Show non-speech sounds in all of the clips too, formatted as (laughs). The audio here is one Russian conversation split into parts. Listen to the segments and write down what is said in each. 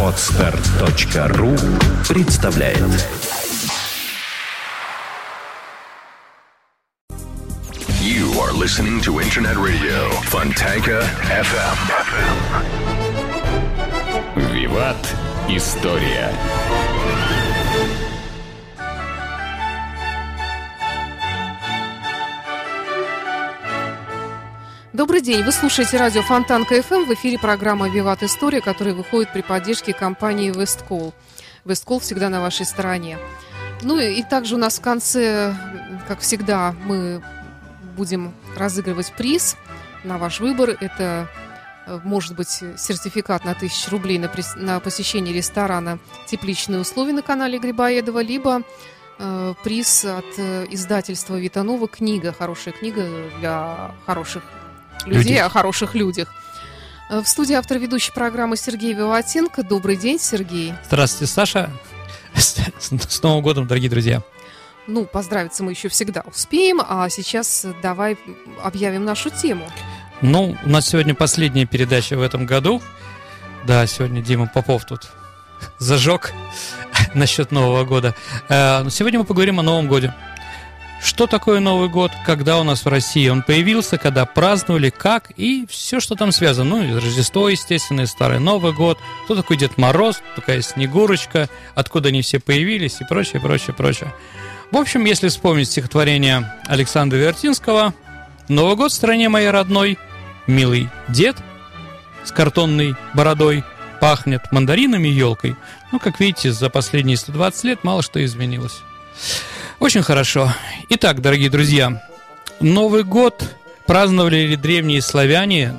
Отстар.ру представляет You are listening to Internet Radio Fontanka FM. Виват. История. Добрый день. Вы слушаете радио Фонтанка ФМ. В эфире программа «Виват История», которая выходит при поддержке компании «Весткол». «Весткол» всегда на вашей стороне. Ну и, также у нас в конце, как всегда, мы будем разыгрывать приз на ваш выбор. Это э, может быть сертификат на 1000 рублей на, на посещение ресторана «Тепличные условия» на канале Грибоедова, либо э, приз от э, издательства Витанова «Книга». Хорошая книга для хороших людей, Людей. о хороших людях. Э, В студии автор ведущей программы Сергей Виватенко. Добрый день, Сергей. Здравствуйте, Саша. (laughs) С, с Новым годом, дорогие друзья. Ну, поздравиться мы еще всегда успеем, а сейчас давай объявим нашу тему. Ну, у нас сегодня последняя передача в этом году. Да, сегодня Дима Попов тут зажег (laughs) насчет Нового года. Э, но сегодня мы поговорим о Новом годе. Что такое Новый год, когда у нас в России он появился, когда праздновали, как и все, что там связано. Ну, и Рождество, естественно, и Старый Новый год. Кто такой Дед Мороз, такая Снегурочка, откуда они все появились и прочее, прочее, прочее. В общем, если вспомнить стихотворение Александра Вертинского «Новый год в стране моей родной, милый дед с картонной бородой, пахнет мандаринами и елкой». Ну, как видите, за последние 120 лет мало что изменилось. Очень хорошо. Итак, дорогие друзья, Новый год праздновали ли древние славяне,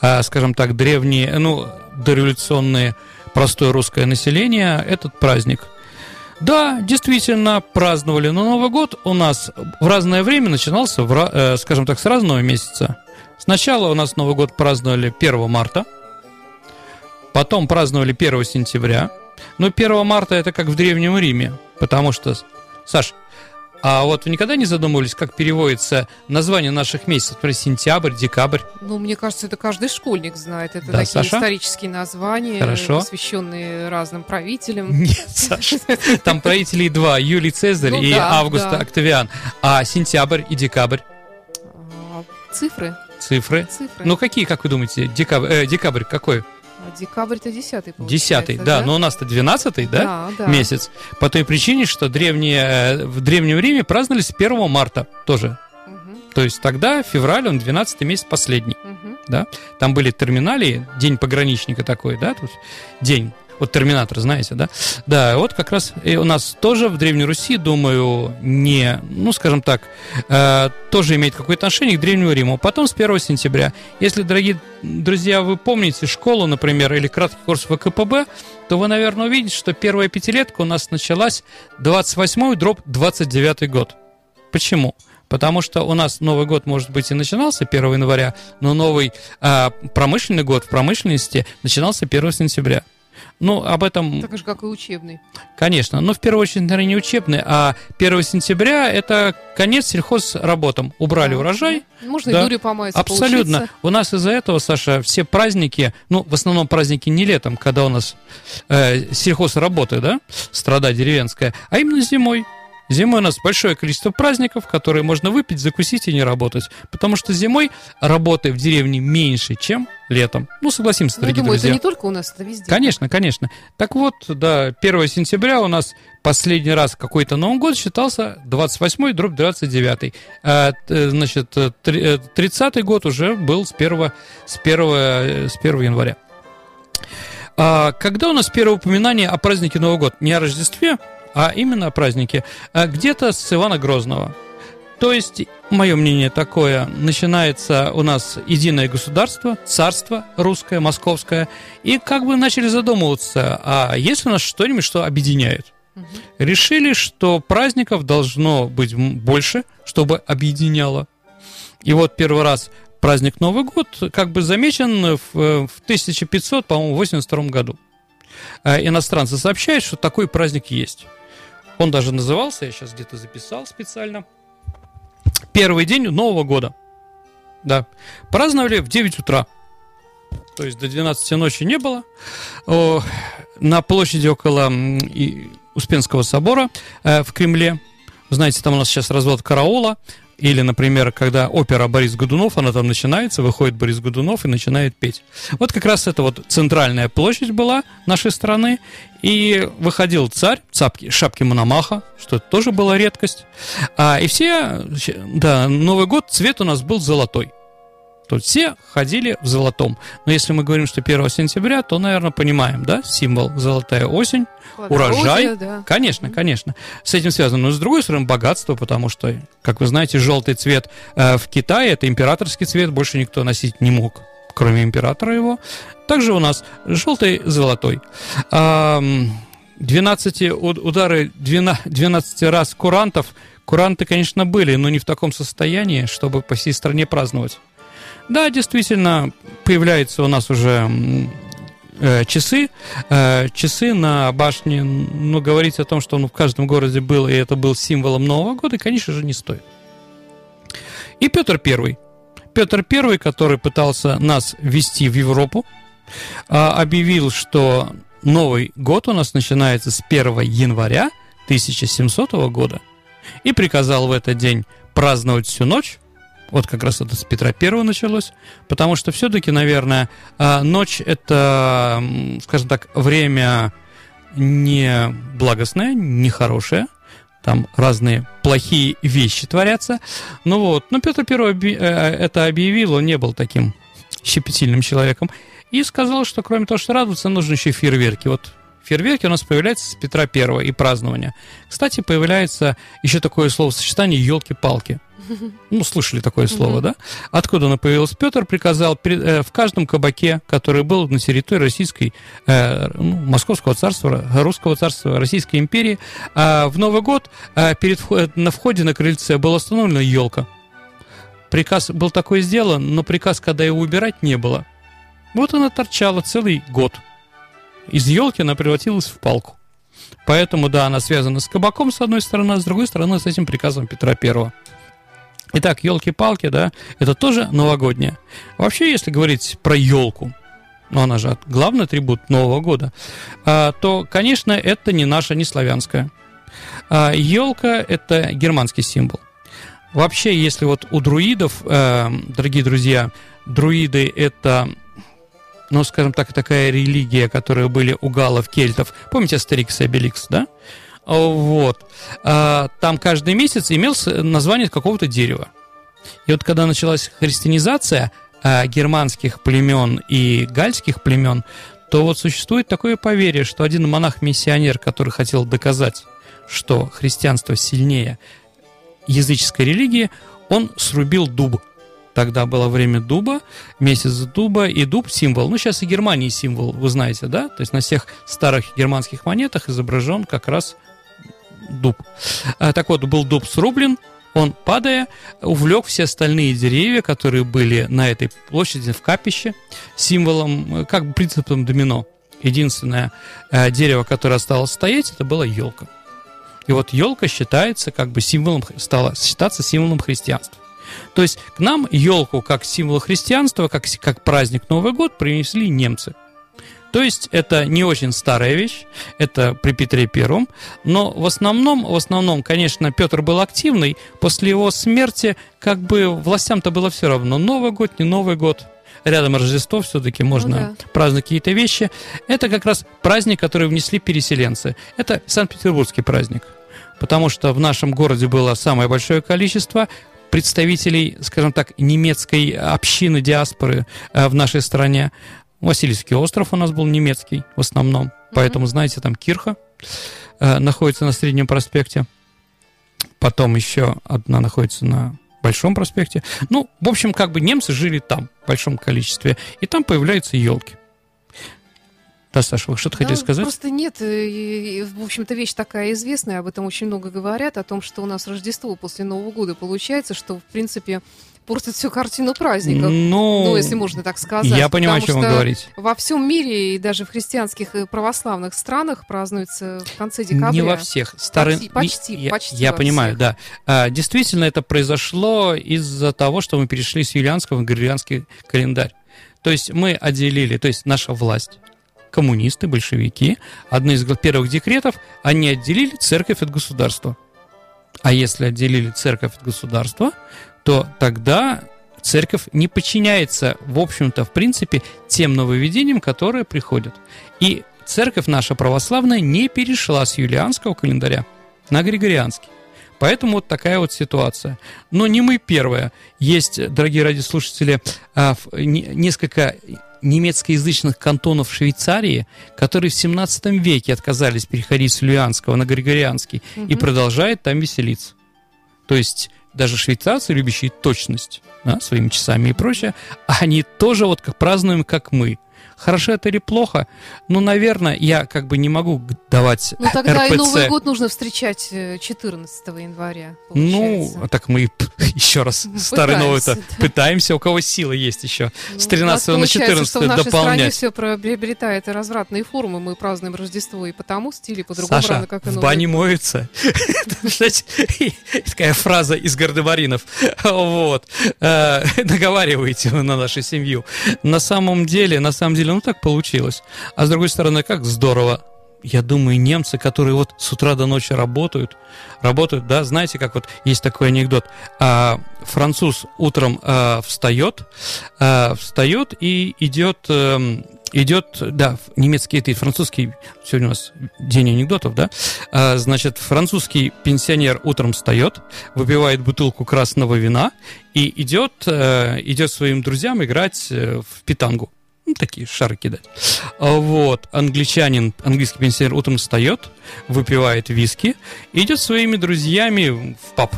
а, скажем так, древние, ну, дореволюционные, простое русское население, этот праздник. Да, действительно, праздновали, но Новый год у нас в разное время начинался, в, э, скажем так, с разного месяца. Сначала у нас Новый год праздновали 1 марта, потом праздновали 1 сентября. Но 1 марта это как в Древнем Риме, потому что, Саш, а вот вы никогда не задумывались, как переводится название наших месяцев, например, сентябрь, декабрь? Ну, мне кажется, это каждый школьник знает. Это Да, такие Саша? исторические названия, Хорошо. посвященные разным правителям. Нет, Саша, там правителей два, Юлий Цезарь Ну и да, Август да. Октавиан. А сентябрь и декабрь, А, Цифры. цифры. Цифры. Ну какие, как вы думаете, декабрь, э, декабрь какой? А декабрь это десятый, получается, Десятый, да, но у нас-то двенадцатый, да? Да, да. Месяц. По той причине, что древние, э, в Древнем Риме праздновали с 1 марта тоже. Мгм, То есть тогда февраль, он 12 месяц последний. мгм. да, там были терминали, день пограничника такой, да, тут день, вот терминатор, знаете, да, да, вот как раз и у нас тоже в Древней Руси, думаю, не, ну, скажем так, э, тоже имеет какое-то отношение к Древнему Риму. Потом с 1 сентября, если, дорогие друзья, вы помните школу, например, или краткий курс ВКПБ, то вы, наверное, увидите, что первая пятилетка у нас началась 28 дробь 29 год. Почему? Потому что у нас Новый год, может быть, и начинался 1 января, но новый а, промышленный год в промышленности начинался 1 сентября. Ну, об этом, Так же, как и учебный. конечно, но в первую очередь, наверное, не учебный, а 1 сентября это конец сельхозработам. Убрали Да. урожай, Можно Да. и дурью помаяться, Абсолютно. поучиться. У нас из-за этого, Саша, все праздники, ну, в основном праздники не летом, когда у нас э, сельхозработа, да, страда деревенская, а именно зимой. Зимой у нас большое количество праздников, которые можно выпить, закусить и не работать. Потому что зимой работы в деревне меньше, чем летом. Ну, согласимся, Ну, дорогие думаю, друзья. это не только у нас, это везде. Конечно, конечно. Так вот, да, 1 сентября у нас последний раз какой-то Новый год считался 28 дробь 29. А, т- значит, э, три- э, 30 год уже был с 1, с 1, э, с 1 января. А, когда у нас первое упоминание о празднике Нового года? Не о Рождестве, а именно о празднике. А где-то с Ивана Грозного. То есть, мое мнение такое, начинается у нас единое государство, царство русское, московское, и как бы начали задумываться, а есть ли у нас что-нибудь, что объединяет? Решили, что праздников должно быть больше, чтобы объединяло. И вот первый раз праздник Новый год как бы замечен в, э, в 1500, по-моему, 82 году. Э, Иностранцы сообщают, что такой праздник есть. Он даже назывался, я сейчас где-то записал специально, первый день Нового года. Да. Праздновали в 9 утра. то есть до 12 ночи не было. О, на площади около Успенского собора э, в Кремле, знаете, там у нас сейчас развод караула, или, например, когда опера Борис Годунов, она там начинается, выходит Борис Годунов и начинает петь. Вот как раз это вот центральная площадь была нашей страны, и выходил царь, цапки, шапки Мономаха, что тоже была редкость. А, и все, да, Новый год цвет у нас был золотой. То все ходили в золотом. Но если мы говорим, что 1 сентября, то, наверное, понимаем, да, символ золотая осень, урожай. Да. Конечно, конечно. С этим связано. Но с другой стороны, богатство, потому что, как вы знаете, желтый цвет э, в Китае это императорский цвет, больше никто носить не мог, кроме императора его. Также у нас желтый, золотой. 12 удары 12 раз курантов. Куранты, конечно, были, но не в таком состоянии, чтобы по всей стране праздновать. Да, действительно, появляются у нас уже э, часы. Э, часы на башне, ну, говорить о том, что он в каждом городе был, и это был символом Нового года, конечно же, не стоит. И Петр Первый. Петр Первый, который пытался нас ввести в Европу, э, объявил, что Новый год у нас начинается с 1 января 1700 года и приказал в этот день праздновать всю ночь, вот как раз это с Петра Первого началось, потому что все-таки, наверное, а, ночь это, скажем так, время не благостное, не хорошее, там разные плохие вещи творятся. Ну вот, но Петр Первый э, это объявил, он не был таким щепетильным человеком, и сказал, что кроме того, что радоваться, нужно еще фейерверки. Вот фейерверки у нас появляются с Петра Первого и празднования. Кстати, появляется еще такое словосочетание «елки-палки». Ну, слышали такое слово, да? Откуда оно появилось? Петр приказал э, в каждом кабаке, который был на территории Российской, э, ну, Московского царства, Русского царства, Российской империи, а в Новый год э, перед, на входе на крыльце была установлена елка. Приказ был такой сделан, но приказ, когда его убирать, не было. Вот она торчала целый год. Из елки она превратилась в палку. Поэтому, да, она связана с кабаком, с одной стороны, а с другой стороны, с этим приказом Петра Первого. Итак, елки-палки, да, это тоже новогоднее. Вообще, если говорить про елку, ну она же главный атрибут Нового года, а, то, конечно, это не наша, не славянская. А, елка – это германский символ. Вообще, если вот у друидов, э, дорогие друзья, друиды – это ну, скажем так, такая религия, которая были у галов, кельтов. Помните Астерикс и Обеликс, да? Вот. А, там каждый месяц имел название какого-то дерева. И вот когда началась христианизация а, германских племен и гальских племен, то вот существует такое поверье, что один монах-миссионер, который хотел доказать, что христианство сильнее языческой религии, он срубил дуб. Тогда было время дуба, месяц дуба, и дуб символ. Ну, сейчас и Германии символ, вы знаете, да? То есть на всех старых германских монетах изображен как раз дуб. А, так вот, был дуб срублен, он, падая, увлек все остальные деревья, которые были на этой площади в капище, символом, как бы принципом домино. Единственное э, дерево, которое осталось стоять, это была елка. И вот елка считается как бы символом, стала считаться символом христианства. То есть к нам елку как символ христианства, как, как праздник Новый год принесли немцы – то есть это не очень старая вещь, это при Петре Первом, но в основном, в основном, конечно, Петр был активный, после его смерти как бы властям-то было все равно, Новый год, не Новый год, рядом Рождество, все-таки можно ну, да. праздновать какие-то вещи. Это как раз праздник, который внесли переселенцы. Это Санкт-Петербургский праздник. Потому что в нашем городе было самое большое количество представителей, скажем так, немецкой общины диаспоры э, в нашей стране. Васильевский остров у нас был немецкий в основном, поэтому, знаете, там Кирха э, находится на Среднем проспекте. Потом еще одна находится на Большом проспекте. Ну, в общем, как бы немцы жили там в большом количестве, и там появляются елки. Да, Саша, вы что-то да, хотели сказать? Просто нет. И, в общем-то, вещь такая известная, об этом очень много говорят, о том, что у нас Рождество после Нового года получается, что, в принципе, портит всю картину праздника. Ну, ну, если можно так сказать. Я понимаю, о чем вы говорите. Во всем мире и даже в христианских и православных странах празднуется в конце декабря. Не во всех. Старый... Почти, почти. Я, почти я понимаю, всех. да. А, действительно, это произошло из-за того, что мы перешли с юлианского в григорианский календарь. То есть мы отделили, то есть наша власть, коммунисты, большевики, одно из первых декретов, они отделили церковь от государства. А если отделили церковь от государства, то тогда церковь не подчиняется, в общем-то, в принципе, тем нововведениям, которые приходят. И церковь наша православная не перешла с юлианского календаря на григорианский. Поэтому вот такая вот ситуация. Но не мы первые. Есть, дорогие радиослушатели, а, несколько немецкоязычных кантонов Швейцарии, которые в 17 веке отказались переходить с люианского на григорианский угу. и продолжают там веселиться. То есть даже швейцарцы, любящие точность да, своими часами и прочее, они тоже вот как празднуем, как мы. Хорошо это или плохо? Ну, наверное, я как бы не могу давать Ну, тогда РПЦ. и Новый год нужно встречать 14 э, января, Ну, а так мы (laughs) еще раз старый новый то пытаемся, у кого силы есть еще. Ну, с 13 на 14 что в нашей дополнять. стране все приобретает развратные формы, мы празднуем Рождество и потому стиле по-другому Саша, рано, как и в Новый бане моются. (laughs) (laughs) Такая фраза из Гардемаринов. Вот. Э, наговариваете на нашу семью. На самом деле, на самом деле, ну так получилось. А с другой стороны, как здорово. Я думаю, немцы, которые вот с утра до ночи работают, работают, да, знаете, как вот есть такой анекдот, а, француз утром а, встает, а, встает и идет, а, идет, да, немецкий, это французский, сегодня у нас день анекдотов, да, а, значит, французский пенсионер утром встает, выпивает бутылку красного вина и идет, а, идет своим друзьям играть э, в питангу ну, такие шары кидать. А вот, англичанин, английский пенсионер утром встает, выпивает виски, идет своими друзьями в паб.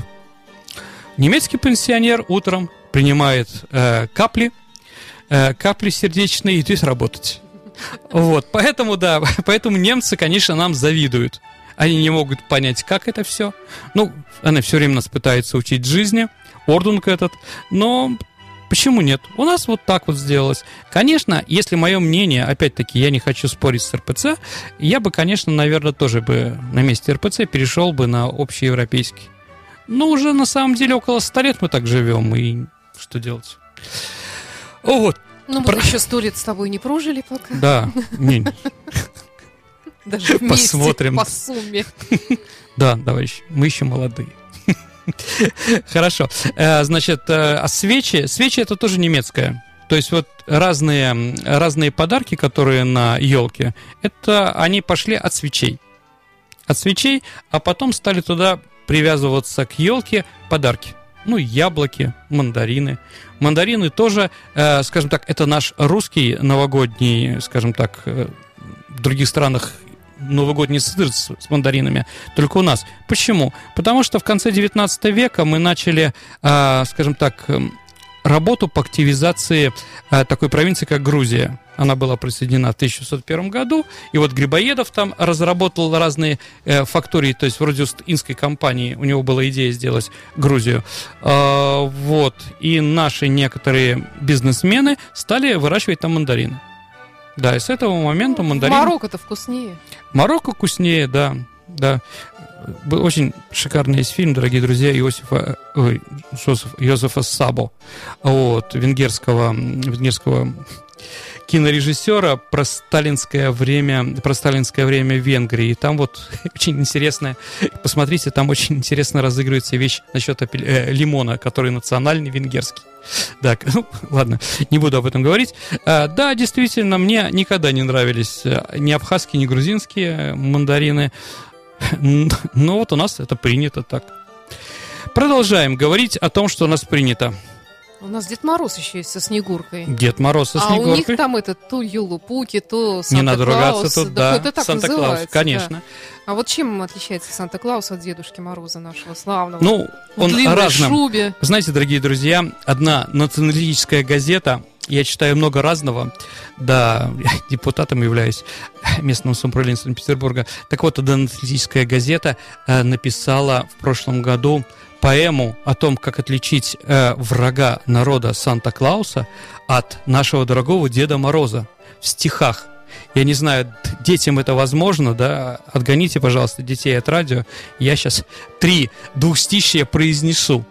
Немецкий пенсионер утром принимает э, капли, э, капли сердечные и идет работать. Вот, поэтому, да, (laughs) поэтому немцы, конечно, нам завидуют. Они не могут понять, как это все. Ну, она все время нас пытается учить жизни, ордунг этот, но Почему нет? У нас вот так вот сделалось. Конечно, если мое мнение, опять-таки, я не хочу спорить с РПЦ, я бы, конечно, наверное, тоже бы на месте РПЦ перешел бы на общеевропейский. Но уже на самом деле около 100 лет мы так живем, и что делать? Вот. Ну, мы Про... еще сто лет с тобой не прожили пока. Да, не. Даже вместе, Посмотрим. по сумме. Да, товарищ, мы еще молодые. (laughs) Хорошо. Э, значит, э, а свечи, свечи это тоже немецкое. То есть вот разные, разные подарки, которые на елке, это они пошли от свечей. От свечей, а потом стали туда привязываться к елке подарки. Ну, яблоки, мандарины. Мандарины тоже, э, скажем так, это наш русский новогодний, скажем так, в других странах новогодний сыр с, с мандаринами, только у нас. Почему? Потому что в конце 19 века мы начали, э, скажем так, эм, работу по активизации э, такой провинции, как Грузия. Она была присоединена в 1601 году, и вот Грибоедов там разработал разные э, фактории, то есть вроде инской компании, у него была идея сделать Грузию. Э, вот, и наши некоторые бизнесмены стали выращивать там мандарины. Да, и с этого момента мандарин... Марокко-то вкуснее. Марокко вкуснее, да, да. Был очень шикарный есть фильм, дорогие друзья, Иосифа, ой, Жозеф, Йозефа Сабо, вот, венгерского, венгерского кинорежиссера про сталинское время, про сталинское время в Венгрии. И там вот (laughs) очень интересно, посмотрите, там очень интересно разыгрывается вещь насчет э, лимона, который национальный венгерский. Так, (laughs) ну, ладно, не буду об этом говорить. А, да, действительно, мне никогда не нравились э, ни абхазские, ни грузинские мандарины. (laughs) Но вот у нас это принято так. Продолжаем говорить о том, что у нас принято. У нас Дед Мороз еще есть со Снегуркой. Дед Мороз со Снегуркой. А у них там это то Юлу-Пуки, то Санта-Клаус. Не надо ругаться тут, да. Это так Санта-Клаус, конечно. Да. А вот чем отличается Санта-Клаус от Дедушки Мороза нашего славного? Ну, он В разным. шубе. Знаете, дорогие друзья, одна националистическая газета, я читаю много разного, да, я депутатом являюсь местного самоуправления Санкт-Петербурга. Так вот, одна националистическая газета э, написала в прошлом году поэму о том, как отличить э, врага народа Санта-Клауса от нашего дорогого Деда Мороза в стихах. Я не знаю, детям это возможно, да? Отгоните, пожалуйста, детей от радио. Я сейчас три двухстищия произнесу.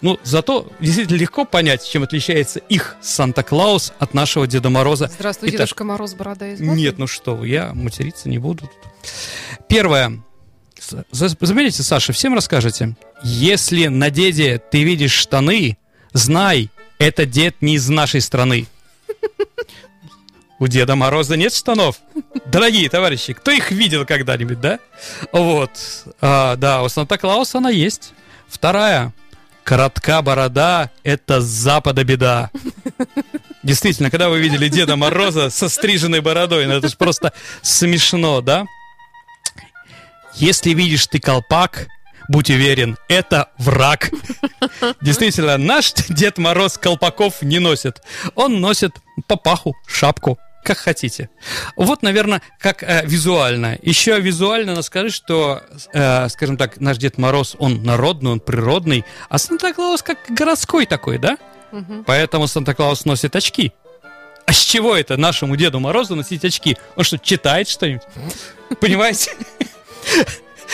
Ну, зато действительно легко понять, чем отличается их Санта-Клаус от нашего Деда Мороза. Здравствуй, Итак, Дедушка Мороз, борода из. Нет, ну что вы, я материться не буду. Первое. Заметите, Саша, всем расскажете. Если на деде ты видишь штаны, знай, это дед не из нашей страны. У Деда Мороза нет штанов. Дорогие товарищи, кто их видел когда-нибудь, да? Вот. А, да, у Санта-Клауса она есть. Вторая. Коротка борода – это с запада беда. Действительно, когда вы видели Деда Мороза со стриженной бородой, ну это же просто смешно, да? Если видишь ты колпак, будь уверен, это враг. (laughs) Действительно, наш Дед Мороз колпаков не носит. Он носит папаху, шапку, как хотите. Вот, наверное, как э, визуально. Еще визуально надо сказать, что, э, скажем так, наш Дед Мороз, он народный, он природный, а Санта-Клаус как городской такой, да? Мгм. Поэтому Санта-Клаус носит очки. А с чего это нашему Деду Морозу носить очки? Он что, читает что-нибудь? (laughs) Понимаете?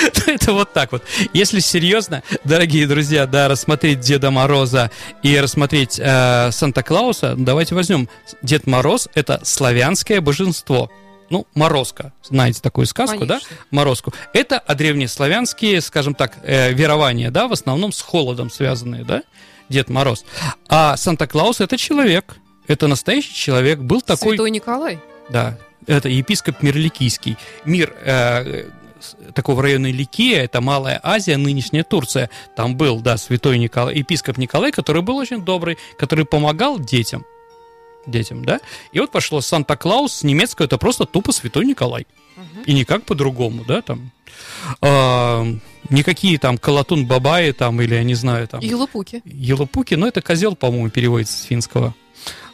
(laughs) Это вот так вот. Если серьезно, дорогие друзья, да, рассмотреть Деда Мороза и рассмотреть э, Санта-Клауса, давайте возьмем. Дед Мороз – это славянское божество. Ну, Морозко. Знаете такую сказку, да? Конечно. Морозку. Это а древнеславянские, скажем так, э, верования, да, в основном с холодом связанные, да, Дед Мороз. А Санта-Клаус это человек, это настоящий человек, был такой, Святой Николай. да, это епископ Мирликийский. Мир э, такого района Ликия, это Малая Азия, нынешняя Турция. Там был, да, святой Николай, епископ Николай, который был очень добрый, который помогал детям. Детям, да? И вот пошло Санта-Клаус, с немецкого это просто тупо святой Николай. И никак по-другому, да, там. А, никакие там Калатун Бабаи там, или я не знаю, там. И Лупуки. Елупуки, но это козел, по-моему, переводится с финского.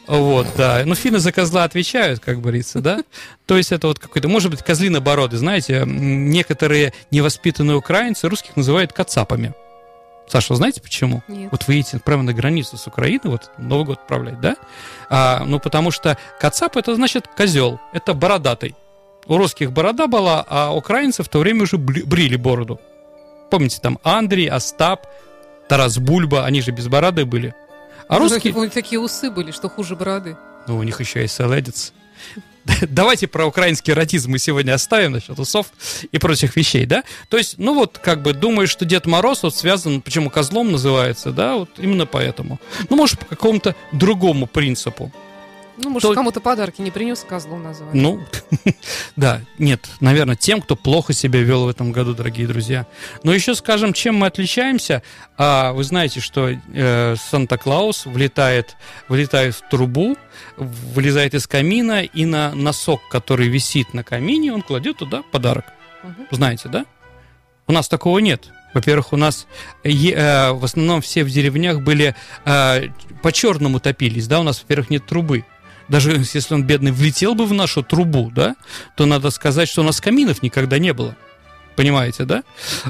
Вот, да. Ну, финны за козла отвечают, как говорится, да? (laughs) То есть это вот какой-то, может быть, козлинобороды. Знаете, некоторые невоспитанные украинцы русских называют кацапами. Саша, знаете почему? Нет. Вот вы едете прямо на границу с Украиной, вот Новый год отправлять, да? А, ну, потому что кацап это значит козел, это бородатый. У русских борода была, а украинцы в то время уже брили бороду. Помните, там Андрей, Остап, Тарас Бульба, они же без бороды были. А Ну, русские... У них такие усы были, что хуже бороды. Ну, у них еще есть селедец. (laughs) Давайте про украинский эротизм мы сегодня оставим насчет усов и прочих вещей, да? То есть, ну вот, как бы, думаю, что Дед Мороз вот связан, почему козлом называется, да, вот именно поэтому. Ну, может, по какому-то другому принципу. Ну, может, То- кому-то подарки не принес, козлом назвать. Ну, (laughs) да, нет, наверное, тем, кто плохо себя вел в этом году, дорогие друзья. Но еще скажем, чем мы отличаемся. А, вы знаете, что э, Санта-Клаус влетает, влетает в трубу, вылезает из камина, и на носок, который висит на камине, он кладет туда подарок. Мгм. Знаете, да? У нас такого нет. Во-первых, у нас э, в основном все в деревнях были э, по-черному топились, да, у нас, во-первых, нет трубы. Даже если он, бедный, влетел бы в нашу трубу, да, то надо сказать, что у нас каминов никогда не было. Понимаете, да?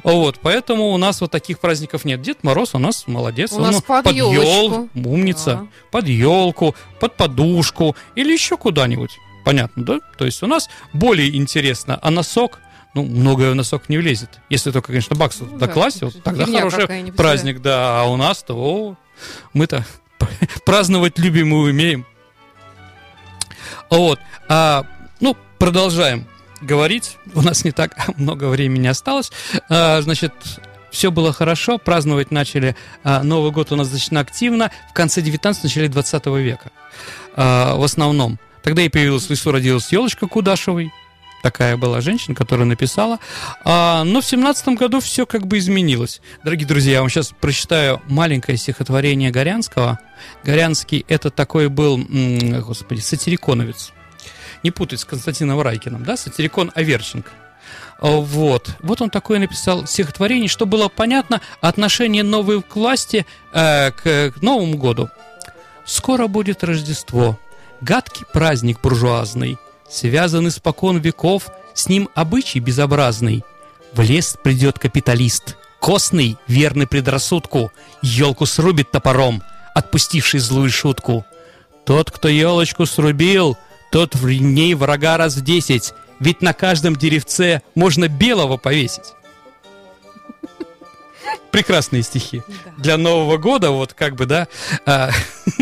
Вот, поэтому у нас вот таких праздников нет. Дед Мороз у нас молодец. У он нас под ёл- ёлочку. умница. Да. Под елку, под подушку или еще куда-нибудь. Понятно, да? То есть у нас более интересно, а носок, ну, многое в носок не влезет. Если только, конечно, баксов Ну да, да, вот тогда хороший праздник, да. А у нас-то, мы-то (laughs) праздновать любим и умеем. Вот. А, ну, продолжаем говорить. (laughs) У нас не так много времени осталось. А, значит, все было хорошо. Праздновать начали а, Новый год у нас достаточно активно в конце 19 начале 20 века. А, в основном. Тогда и появилась в лесу, родилась елочка Кудашевой. Такая была женщина, которая написала. А, но в семнадцатом году все как бы изменилось. Дорогие друзья, я вам сейчас прочитаю маленькое стихотворение Горянского. Горянский это такой был, господи, сатириконовец. Не путать с Константином Райкиным, да? Сатирикон Аверченко. А, Вот. Вот он такое написал стихотворение, что было понятно отношение новой к власти э, к, к Новому году. Скоро будет Рождество, гадкий праздник буржуазный, связанный спокон веков, с ним обычай безобразный. В лес придет капиталист, костный, верный предрассудку, елку срубит топором, отпустивший злую шутку. Тот, кто елочку срубил, тот в ней врага раз в десять, ведь на каждом деревце можно белого повесить. Прекрасные стихи. Да. Для Нового года, вот как бы, да. а,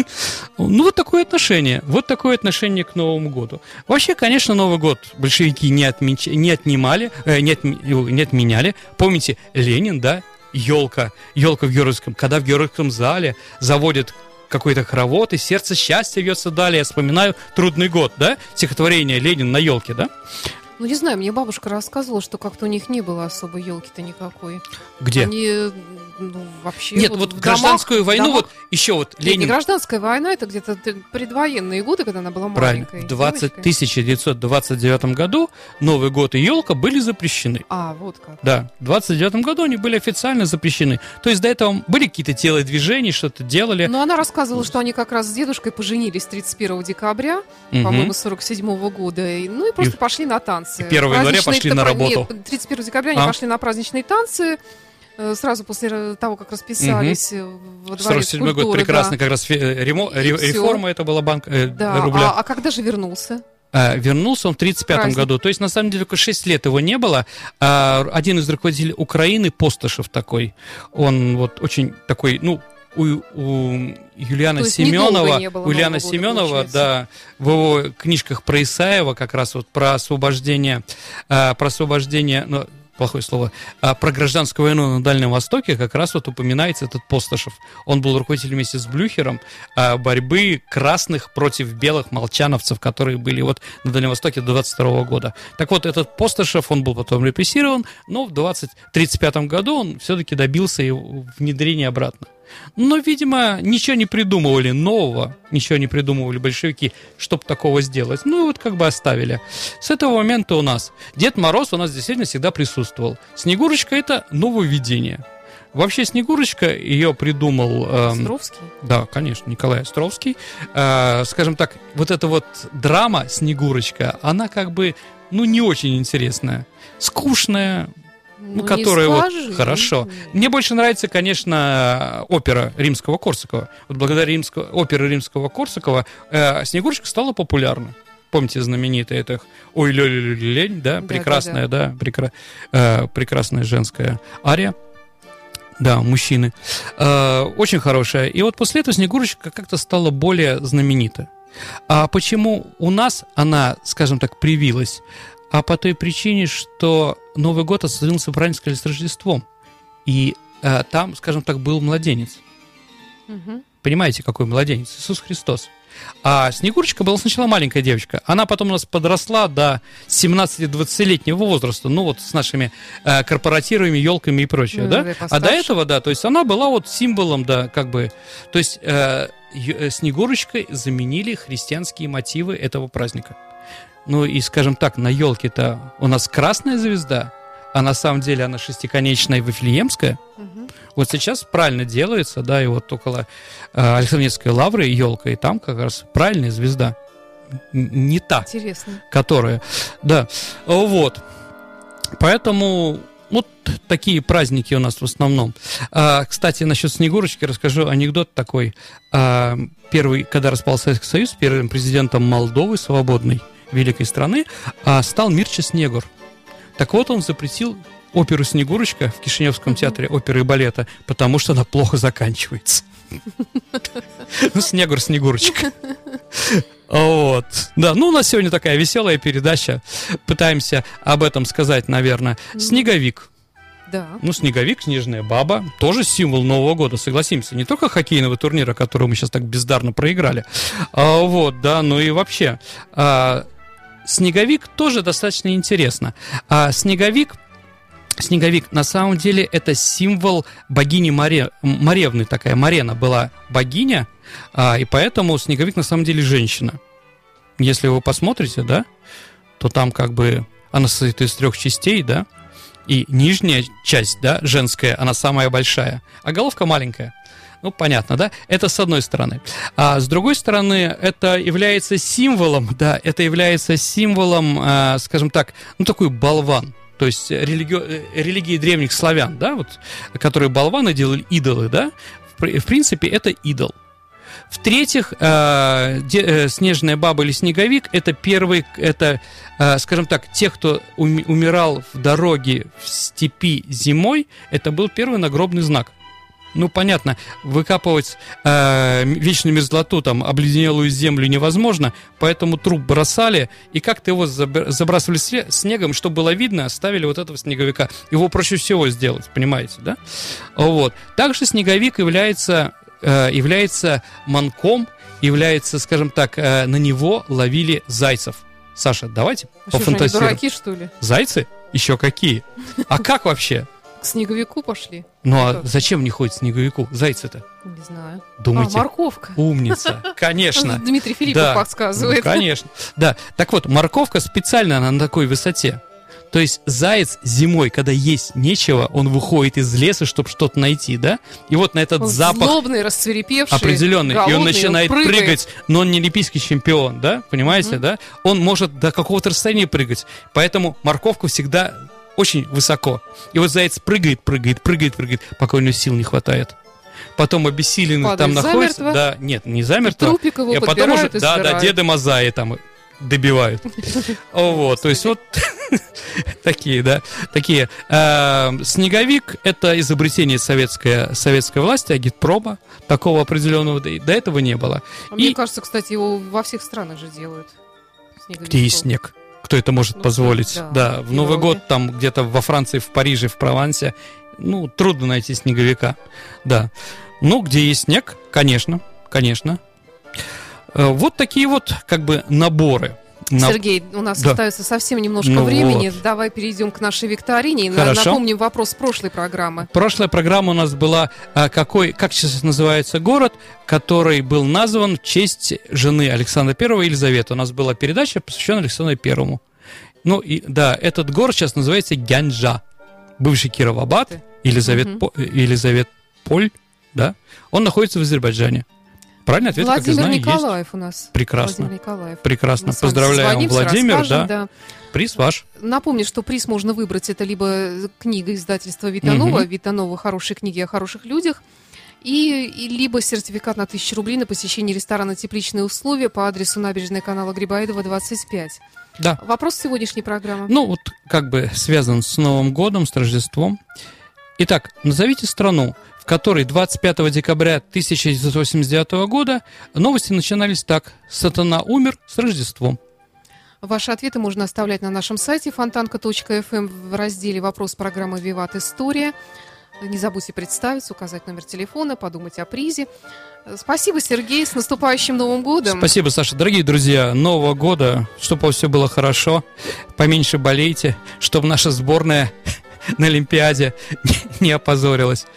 (laughs) ну, вот такое отношение. Вот такое отношение к Новому году. Вообще, конечно, Новый год большевики не, отмеч- не отнимали, э, не, отм- не отменяли. Помните, Ленин, да, елка, елка в Георгиевском, когда в Георгиевском зале заводят какой-то хоровод, и сердце счастья вьется далее. Я вспоминаю «Трудный год», да, стихотворение Ленин на елке, да? Ну, не знаю, мне бабушка рассказывала, что как-то у них не было особо елки-то никакой. Где? Они, ну, вообще... Нет, вот вот в гражданскую домах- войну, домах- вот еще вот Нет, не Ленин гражданская война, это где-то предвоенные годы, когда она была Правильно. маленькой. В 20 девочкой. 1929 году Новый год и елка были запрещены. А, вот как. Да, в 29 году они были официально запрещены. То есть до этого были какие-то телодвижения, что-то делали. Но она рассказывала, что они как раз с дедушкой поженились 31 декабря, по-моему, 47 года. И- Ну и просто И- пошли на танцы. и 1 января пошли на работу. Нет, 31 декабря они А? пошли на праздничные танцы. Э, Сразу после того, как расписались э, во дворец 47 год культуры, прекрасный, да. как раз э, ремо- ре- реформа это была банк э, Да, рубля. а, а когда же вернулся? А, вернулся он в 1935 Праздник. году. То есть, на самом деле, только 6 лет его не было. А, один из руководителей Украины, Постышев такой, он вот очень такой, ну, у, у Юлиана Семенова, у Юлиана года, Семенова, получается. да, в его книжках про Исаева, как раз вот про освобождение, а, про освобождение, ну, плохое слово, а, про гражданскую войну на Дальнем Востоке как раз вот упоминается этот Постышев. Он был руководителем вместе с Блюхером а, борьбы красных против белых молчановцев, которые были вот на Дальнем Востоке до 22 года. Так вот, этот Постышев, он был потом репрессирован, но в 2035 году он все-таки добился его внедрения обратно. Но, видимо, ничего не придумывали нового, ничего не придумывали большевики, чтобы такого сделать. Ну и вот как бы оставили. С этого момента у нас Дед Мороз у нас действительно всегда присутствовал. Снегурочка это нововведение. Вообще Снегурочка ее придумал... эм, Островский? да, конечно, Николай Островский. Э, скажем так, вот эта вот драма Снегурочка, она как бы, ну, не очень интересная. Скучная, ну, не которая вот хорошо. Мне больше нравится, конечно, опера римского Корсакова. Вот благодаря римского, опере римского Корсакова э, Снегурочка стала популярна. Помните знаменитая это «Ой, лё лё лень», да, Да, прекрасная, да, прекра- э, прекрасная женская ария. Да, мужчины. Э, очень хорошая. И вот после этого Снегурочка как-то стала более знаменита. А почему у нас она, скажем так, привилась? А по той причине, что Новый год ассоциировался сказали, с Рождеством. И э, там, скажем так, был младенец. Мгм. Понимаете, какой младенец? Иисус Христос. А Снегурочка была сначала маленькая девочка. Она потом у нас подросла до 17-20-летнего возраста. Ну, вот с нашими э, корпоративами, елками и прочее, Ну, да? А до этого, да, то есть она была вот символом, да, как бы... То есть э, э, Снегурочкой заменили христианские мотивы этого праздника. Ну и, скажем так, на елке-то у нас красная звезда, а на самом деле она шестиконечная Вифлеемская. Мгм. Вот сейчас правильно делается, да, и вот около э, Александринской лавры елка, и там как раз правильная звезда. Не та, Интересно. которая, да, вот. Поэтому вот такие праздники у нас в основном. А, кстати, насчет Снегурочки расскажу анекдот такой. А, первый, когда распался Советский Союз, первым президентом Молдовы, свободной, великой страны, а, стал Мирча Снегур. Так вот, он запретил оперу «Снегурочка» в Кишиневском театре оперы и балета, потому что она плохо заканчивается. Ну, Снегур, Снегурочка. Вот. Да, ну у нас сегодня такая веселая передача. Пытаемся об этом сказать, наверное. Снеговик. Да. Ну, снеговик, снежная баба, тоже символ Нового года, согласимся. Не только хоккейного турнира, который мы сейчас так бездарно проиграли. А, вот, да, ну и вообще. а, снеговик тоже достаточно интересно. А, снеговик Снеговик, на самом деле, это символ богини Маре... Маревны, такая Марена была богиня, а, и поэтому Снеговик на самом деле женщина. Если вы посмотрите, да, то там как бы она состоит из трех частей, да, и нижняя часть, да, женская, она самая большая, а головка маленькая. Ну, понятно, да? Это с одной стороны. А с другой стороны, это является символом, (laughs) да, это является символом, а, скажем так, ну, такой болван. То есть религи... э, религии древних славян, да, вот, которые болваны делали идолы, да, в, при- в принципе, это идол. В-третьих, де- э, снежная баба или снеговик это первый, это, э, скажем так, те, кто уми- умирал в дороге в степи зимой, это был первый нагробный знак. Ну, понятно, выкапывать э, вечную мерзлоту, там, обледенелую землю невозможно, поэтому труп бросали, и как-то его заб- забрасывали снегом, чтобы было видно, ставили вот этого снеговика. Его проще всего сделать, понимаете, да? Вот. Также снеговик является, э, является манком, является, скажем так, э, на него ловили зайцев. Саша, давайте А что пофантазируем. дураки, что ли? Зайцы? Еще какие? А как вообще? К снеговику пошли? Ну а Как? зачем не ходит снеговику? Зайцы-то? Не знаю. Думаете? А, морковка. Умница, (laughs) конечно. Дмитрий Филиппов Да. подсказывает. Ну, конечно. Да. Так вот, морковка специально она на такой высоте. То есть заяц зимой, когда есть нечего, он выходит из леса, чтобы что-то найти, да? И вот на этот Он запах злобный, расцвепевший, определенный, и он голодный, начинает прыгает. прыгать, но он не олимпийский чемпион, да? Понимаете, Мгм. да? Он может до какого-то расстояния прыгать. Поэтому морковка всегда очень высоко. И вот заяц прыгает, прыгает, прыгает, прыгает, пока у него сил не хватает. Потом обессиленный Падает там находится. замертво. Да, нет, не замертво. Трупик его И потом уже, и да, да, деды Мазаи там добивают. (laughs) Вот, то есть вот (laughs) такие, да, такие. Э, Снеговик – это изобретение советской, советской власти, агитпрома, такого определенного до этого не было. А Мне И- кажется, кстати, его во всех странах же делают. Где есть снег? Кто это может Ну, позволить? да, Да, в Новый год там где-то во Франции, в Париже, в Провансе, ну, трудно найти снеговика. Да. Ну, где есть снег, конечно, конечно. Э, Вот такие вот, как бы, наборы. На- Сергей, у нас Да. остается совсем немножко Ну времени. Давай перейдем к нашей викторине. И Хорошо. Напомним вопрос прошлой программы. Прошлая программа у нас была, а, какой, как сейчас называется город, который был назван в честь жены Александра I Елизаветы. У нас была передача, посвященная Александру Первому. Ну и да, этот город сейчас называется Гянджа, бывший Кировабад. Елизавет, э, Елизавет Поль, да. Он находится в Азербайджане. Правильный ответ, как я знаю, Николаев у нас. есть. Прекрасно, Владимир Николаев. прекрасно. Поздравляем, созвонимся, Владимир, да. да. Приз ваш. Напомню, что приз можно выбрать. Это либо книга издательства Витанова, Мгм. Витанова «Хорошие книги о хороших людях», и, и либо сертификат на 1000 рублей на посещение ресторана «Тепличные условия» по адресу набережная канала Грибоедова, 25. Да. Вопрос сегодняшней программы. Ну, вот как бы связан с Новым годом, с Рождеством. Итак, назовите страну, которой 25 декабря 1989 года новости начинались так. Сатана умер с Рождеством. Ваши ответы можно оставлять на нашем сайте фонтанка.фм в разделе «Вопрос программы «Виват История». Не забудьте представиться, указать номер телефона, подумать о призе. Спасибо, Сергей, с наступающим Новым годом. Спасибо, Саша. Дорогие друзья, Нового года, чтобы все было хорошо, поменьше болейте, чтобы наша сборная (laughs) на Олимпиаде (laughs) не опозорилась.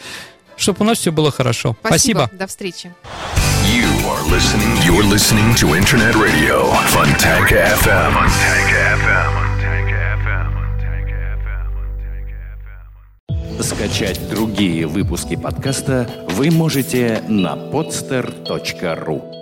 Чтобы у нас все было хорошо. Спасибо. До встречи. You are listening. You're listening to Internet Radio, Funtanka FM. Funtanka FM. Funtanka FM. Funtanka FM. Funtanka FM. Скачать другие выпуски подкаста вы можете на podster.ru